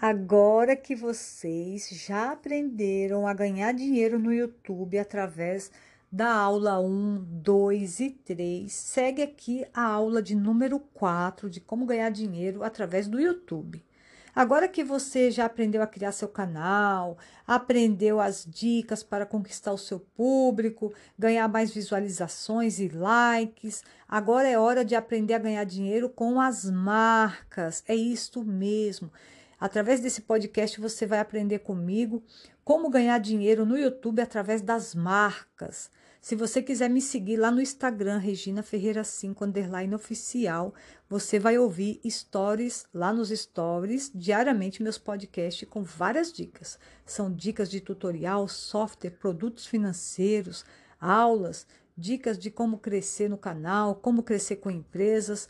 Agora que vocês já aprenderam a ganhar dinheiro no YouTube através da aula 1, 2 e 3, segue aqui a aula de número 4 de como ganhar dinheiro através do YouTube. Agora que você já aprendeu a criar seu canal, aprendeu as dicas para conquistar o seu público, ganhar mais visualizações e likes, agora é hora de aprender a ganhar dinheiro com as marcas. É isto mesmo. Através desse podcast você vai aprender comigo como ganhar dinheiro no YouTube através das marcas. Se você quiser me seguir lá no Instagram, Regina Ferreira 5 underline oficial, você vai ouvir stories lá nos stories, diariamente meus podcasts com várias dicas. São dicas de tutorial, software, produtos financeiros, aulas, dicas de como crescer no canal, como crescer com empresas,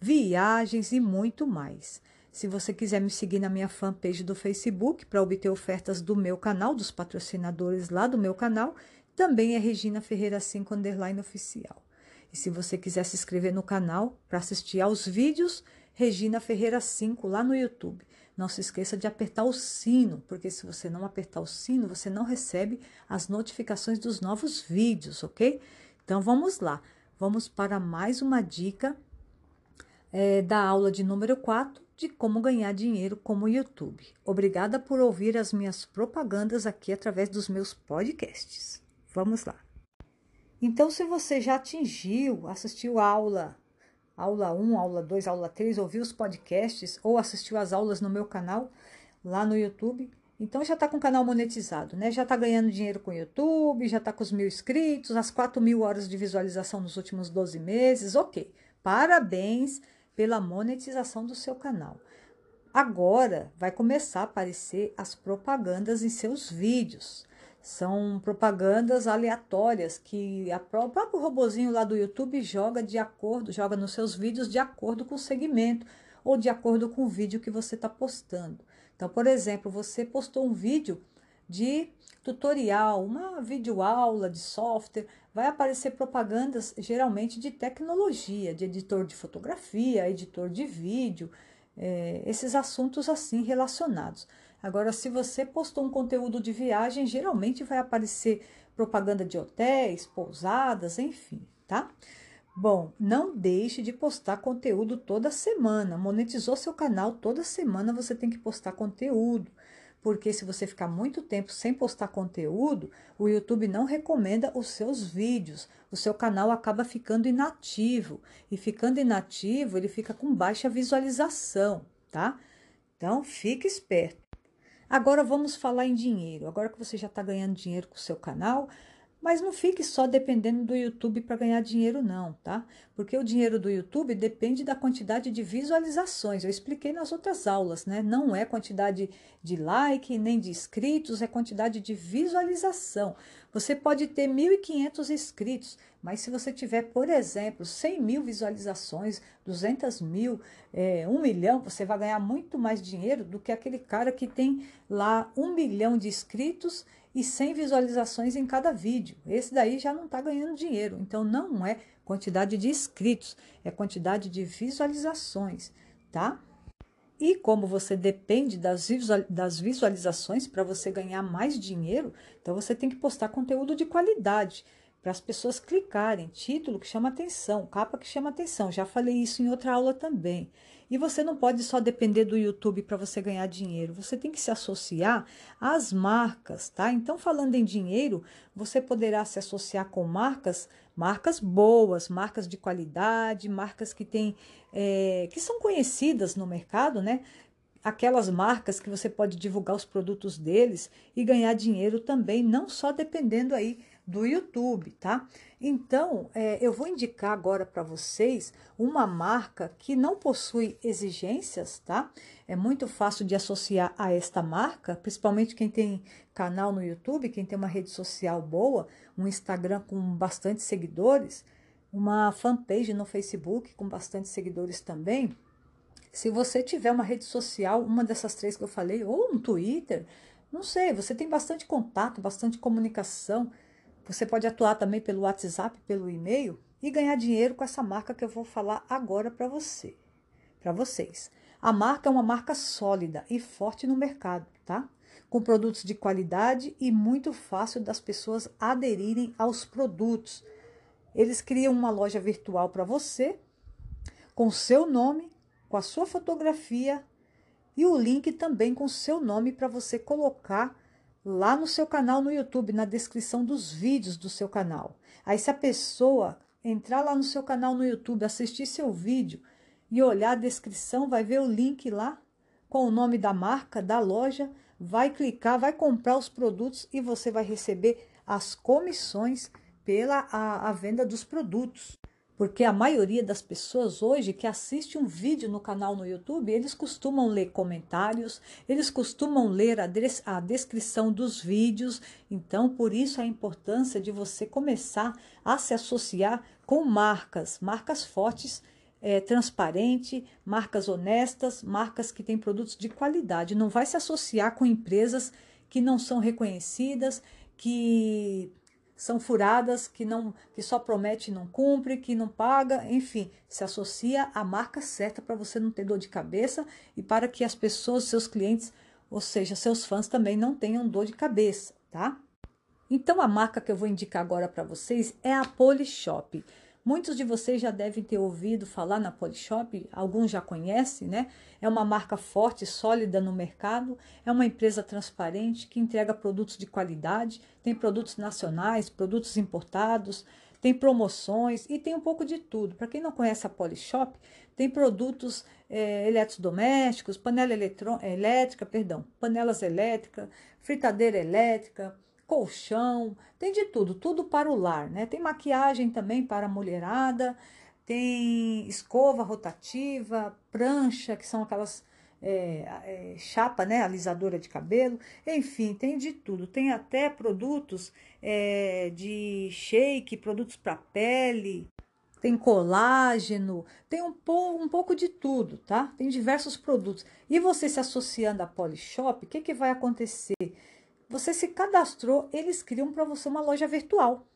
viagens e muito mais. Se você quiser me seguir na minha fanpage do Facebook para obter ofertas do meu canal, dos patrocinadores lá do meu canal, também é Regina Ferreira 5 underline oficial. E se você quiser se inscrever no canal para assistir aos vídeos, Regina Ferreira 5 lá no YouTube. Não se esqueça de apertar o sino, porque se você não apertar o sino, você não recebe as notificações dos novos vídeos, ok? Então vamos lá. Vamos para mais uma dica é, da aula de número 4 de como ganhar dinheiro como YouTube. Obrigada por ouvir as minhas propagandas aqui através dos meus podcasts. Vamos lá. Então, se você já atingiu, assistiu a aula, aula 1, aula 2, aula 3, ouviu os podcasts ou assistiu às aulas no meu canal lá no YouTube, então já está com o canal monetizado, né? Já está ganhando dinheiro com o YouTube, já está com os mil inscritos, as 4 mil horas de visualização nos últimos 12 meses. Ok, parabéns pela monetização do seu canal. Agora vai começar a aparecer as propagandas em seus vídeos. São propagandas aleatórias que a o próprio robozinho lá do YouTube joga de acordo, joga nos seus vídeos de acordo com o segmento ou de acordo com o vídeo que você está postando. Então, por exemplo, você postou um vídeo de tutorial, uma videoaula de software, vai aparecer propagandas geralmente de tecnologia, de editor de fotografia, editor de vídeo, é, esses assuntos assim relacionados. Agora, se você postou um conteúdo de viagem, geralmente vai aparecer propaganda de hotéis, pousadas, enfim, tá? Bom, não deixe de postar conteúdo toda semana. Monetizou seu canal, toda semana você tem que postar conteúdo porque se você ficar muito tempo sem postar conteúdo, o YouTube não recomenda os seus vídeos. O seu canal acaba ficando inativo. E ficando inativo, ele fica com baixa visualização, tá? Então, fique esperto. Agora vamos falar em dinheiro. Agora que você já está ganhando dinheiro com o seu canal, mas não fique só dependendo do YouTube para ganhar dinheiro, não, tá? Porque o dinheiro do YouTube depende da quantidade de visualizações. Eu expliquei nas outras aulas, né? Não é quantidade de like nem de inscritos, é quantidade de visualização. Você pode ter 1.500 inscritos, mas se você tiver, por exemplo, 100 mil visualizações, 200 mil, é, 1 milhão, você vai ganhar muito mais dinheiro do que aquele cara que tem lá 1 milhão de inscritos e 100 visualizações em cada vídeo. Esse daí já não está ganhando dinheiro. Então, não é quantidade de inscritos, é quantidade de visualizações, tá? E como você depende das, visualizações para você ganhar mais dinheiro, então você tem que postar conteúdo de qualidade para as pessoas clicarem. Título que chama atenção, capa que chama atenção. Já falei isso em outra aula também. E você não pode só depender do YouTube para você ganhar dinheiro. Você tem que se associar às marcas, tá? Então, falando em dinheiro, você poderá se associar com marcas, marcas boas, marcas de qualidade, marcas que têm, é, que são conhecidas no mercado, né? Aquelas marcas que você pode divulgar os produtos deles e ganhar dinheiro também, não só dependendo aí do YouTube, tá? Então, é, eu vou indicar agora para vocês uma marca que não possui exigências, tá? É muito fácil de associar a esta marca, principalmente quem tem canal no YouTube, quem tem uma rede social boa, um Instagram com bastante seguidores, uma fanpage no Facebook com bastante seguidores também. Se você tiver uma rede social, uma dessas três que eu falei, ou um Twitter, não sei, você tem bastante contato, bastante comunicação você pode atuar também pelo WhatsApp, pelo e-mail e ganhar dinheiro com essa marca que eu vou falar agora para você, para vocês. A marca é uma marca sólida e forte no mercado, tá? Com produtos de qualidade e muito fácil das pessoas aderirem aos produtos. Eles criam uma loja virtual para você, com seu nome, com a sua fotografia e o link também com seu nome para você colocar lá no seu canal no YouTube, na descrição dos vídeos do seu canal. Aí, se a pessoa entrar lá no seu canal no YouTube, assistir seu vídeo e olhar a descrição, vai ver o link lá com o nome da marca, da loja, vai clicar, vai comprar os produtos e você vai receber as comissões pela a, a venda dos produtos. Porque a maioria das pessoas hoje que assiste um vídeo no canal no YouTube, eles costumam ler comentários, eles costumam ler a, a descrição dos vídeos. Então, por isso a importância de você começar a se associar com marcas, marcas fortes é, transparente, marcas honestas, marcas que têm produtos de qualidade. Não vai se associar com empresas que não são reconhecidas, que são furadas, que não que só promete e não cumpre, que não paga, enfim, se associa à marca certa para você não ter dor de cabeça e para que as pessoas, seus clientes, ou seja, seus fãs também não tenham dor de cabeça, tá? Então a marca que eu vou indicar agora para vocês é a Polishop. Muitos de vocês já devem ter ouvido falar na Polishop, alguns já conhecem, né? É uma marca forte, sólida no mercado, é uma empresa transparente que entrega produtos de qualidade, tem produtos nacionais, produtos importados, tem promoções e tem um pouco de tudo. Para quem não conhece a Polishop, tem produtos é, eletrodomésticos, panela elétrica, perdão, panelas elétricas, fritadeira elétrica, colchão, tem de tudo, tudo para o lar, né? Tem maquiagem também para a mulherada, tem escova rotativa, prancha, que são aquelas é, é, chapa, né, alisadora de cabelo, enfim, tem de tudo. Tem até produtos é, de shake, produtos para pele, tem colágeno, tem um, po, um pouco de tudo, tá? Tem diversos produtos. E você se associando à Polishop, o que, que vai acontecer? Você se cadastrou, eles criam para você uma loja virtual.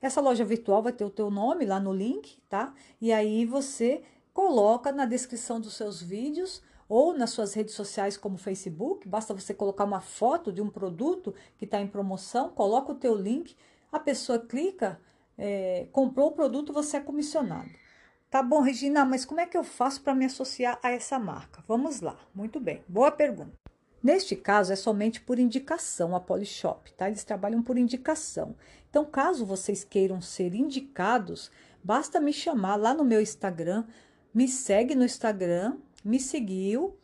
Essa loja virtual vai ter o teu nome lá no link, tá? E aí você coloca na descrição dos seus vídeos ou nas suas redes sociais como Facebook, basta você colocar uma foto de um produto que está em promoção, coloca o teu link, a pessoa clica, é, comprou o produto, você é comissionado. Tá bom, Regina, mas como é que eu faço para me associar a essa marca? Vamos lá. Muito bem. Boa pergunta. Neste caso, é somente por indicação a Polishop, tá? Eles trabalham por indicação. Então, caso vocês queiram ser indicados, basta me chamar lá no meu Instagram, me segue no Instagram, me seguiu,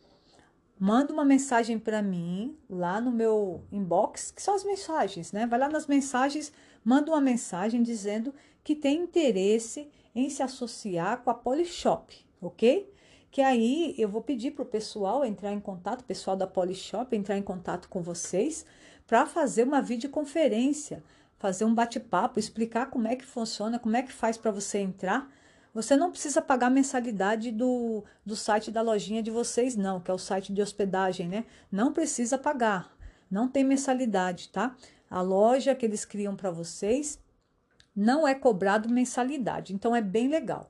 manda uma mensagem para mim lá no meu inbox, que são as mensagens, né? Vai lá nas mensagens, manda uma mensagem dizendo que tem interesse em se associar com a Polishop, ok? Que aí eu vou pedir para o pessoal entrar em contato, o pessoal da Polishop entrar em contato com vocês para fazer uma videoconferência, fazer um bate-papo, explicar como é que funciona, como é que faz para você entrar. Você não precisa pagar mensalidade do, do site da lojinha de vocês, não, que é o site de hospedagem, né? Não precisa pagar, não tem mensalidade, tá? A loja que eles criam para vocês não é cobrado mensalidade, então é bem legal.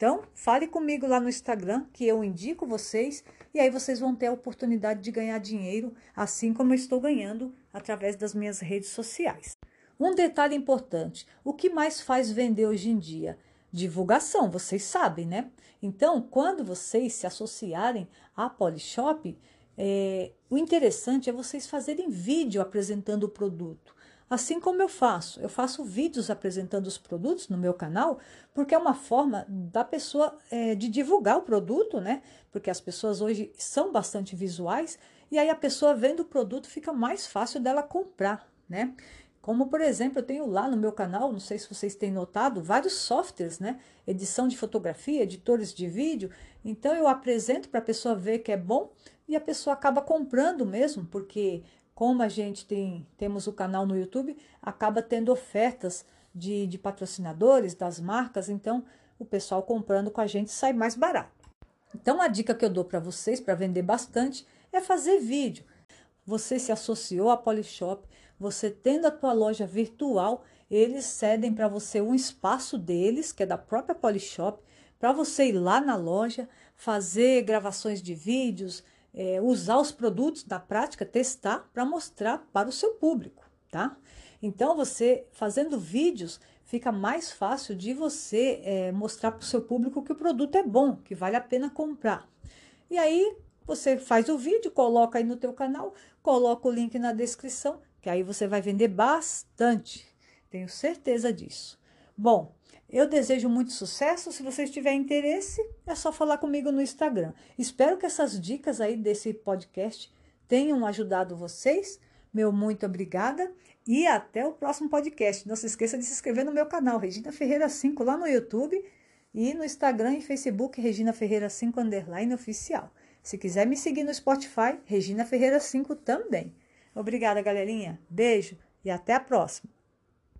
Então, fale comigo lá no Instagram, que eu indico vocês, e aí vocês vão ter a oportunidade de ganhar dinheiro, assim como eu estou ganhando através das minhas redes sociais. Um detalhe importante: o que mais faz vender hoje em dia? Divulgação, vocês sabem, né? Então, quando vocês se associarem à Polishop, é, o interessante é vocês fazerem vídeo apresentando o produto. Assim como eu faço, eu faço vídeos apresentando os produtos no meu canal, porque é uma forma da pessoa é, de divulgar o produto, né? Porque as pessoas hoje são bastante visuais e aí a pessoa vendo o produto fica mais fácil dela comprar, né? Como, por exemplo, eu tenho lá no meu canal, não sei se vocês têm notado, vários softwares, né? Edição de fotografia, editores de vídeo. Então, eu apresento para a pessoa ver que é bom e a pessoa acaba comprando mesmo, porque como a gente tem temos o canal no YouTube, acaba tendo ofertas de, de patrocinadores, das marcas, então o pessoal comprando com a gente sai mais barato. Então a dica que eu dou para vocês para vender bastante é fazer vídeo. Você se associou à Polishop, você tendo a tua loja virtual, eles cedem para você um espaço deles, que é da própria Polishop, para você ir lá na loja, fazer gravações de vídeos, é, usar os produtos na prática, testar para mostrar para o seu público, tá? Então, você fazendo vídeos, fica mais fácil de você é, mostrar para o seu público que o produto é bom, que vale a pena comprar. E aí, você faz o vídeo, coloca aí no teu canal, coloca o link na descrição, que aí você vai vender bastante. Tenho certeza disso. Bom, eu desejo muito sucesso. Se você tiver interesse, é só falar comigo no Instagram. Espero que essas dicas aí desse podcast tenham ajudado vocês. Meu muito obrigada e até o próximo podcast. Não se esqueça de se inscrever no meu canal, Regina Ferreira 5, lá no YouTube e no Instagram e Facebook, Regina Ferreira 5 underline oficial. Se quiser me seguir no Spotify, Regina Ferreira 5 também. Obrigada, galerinha. Beijo e até a próxima.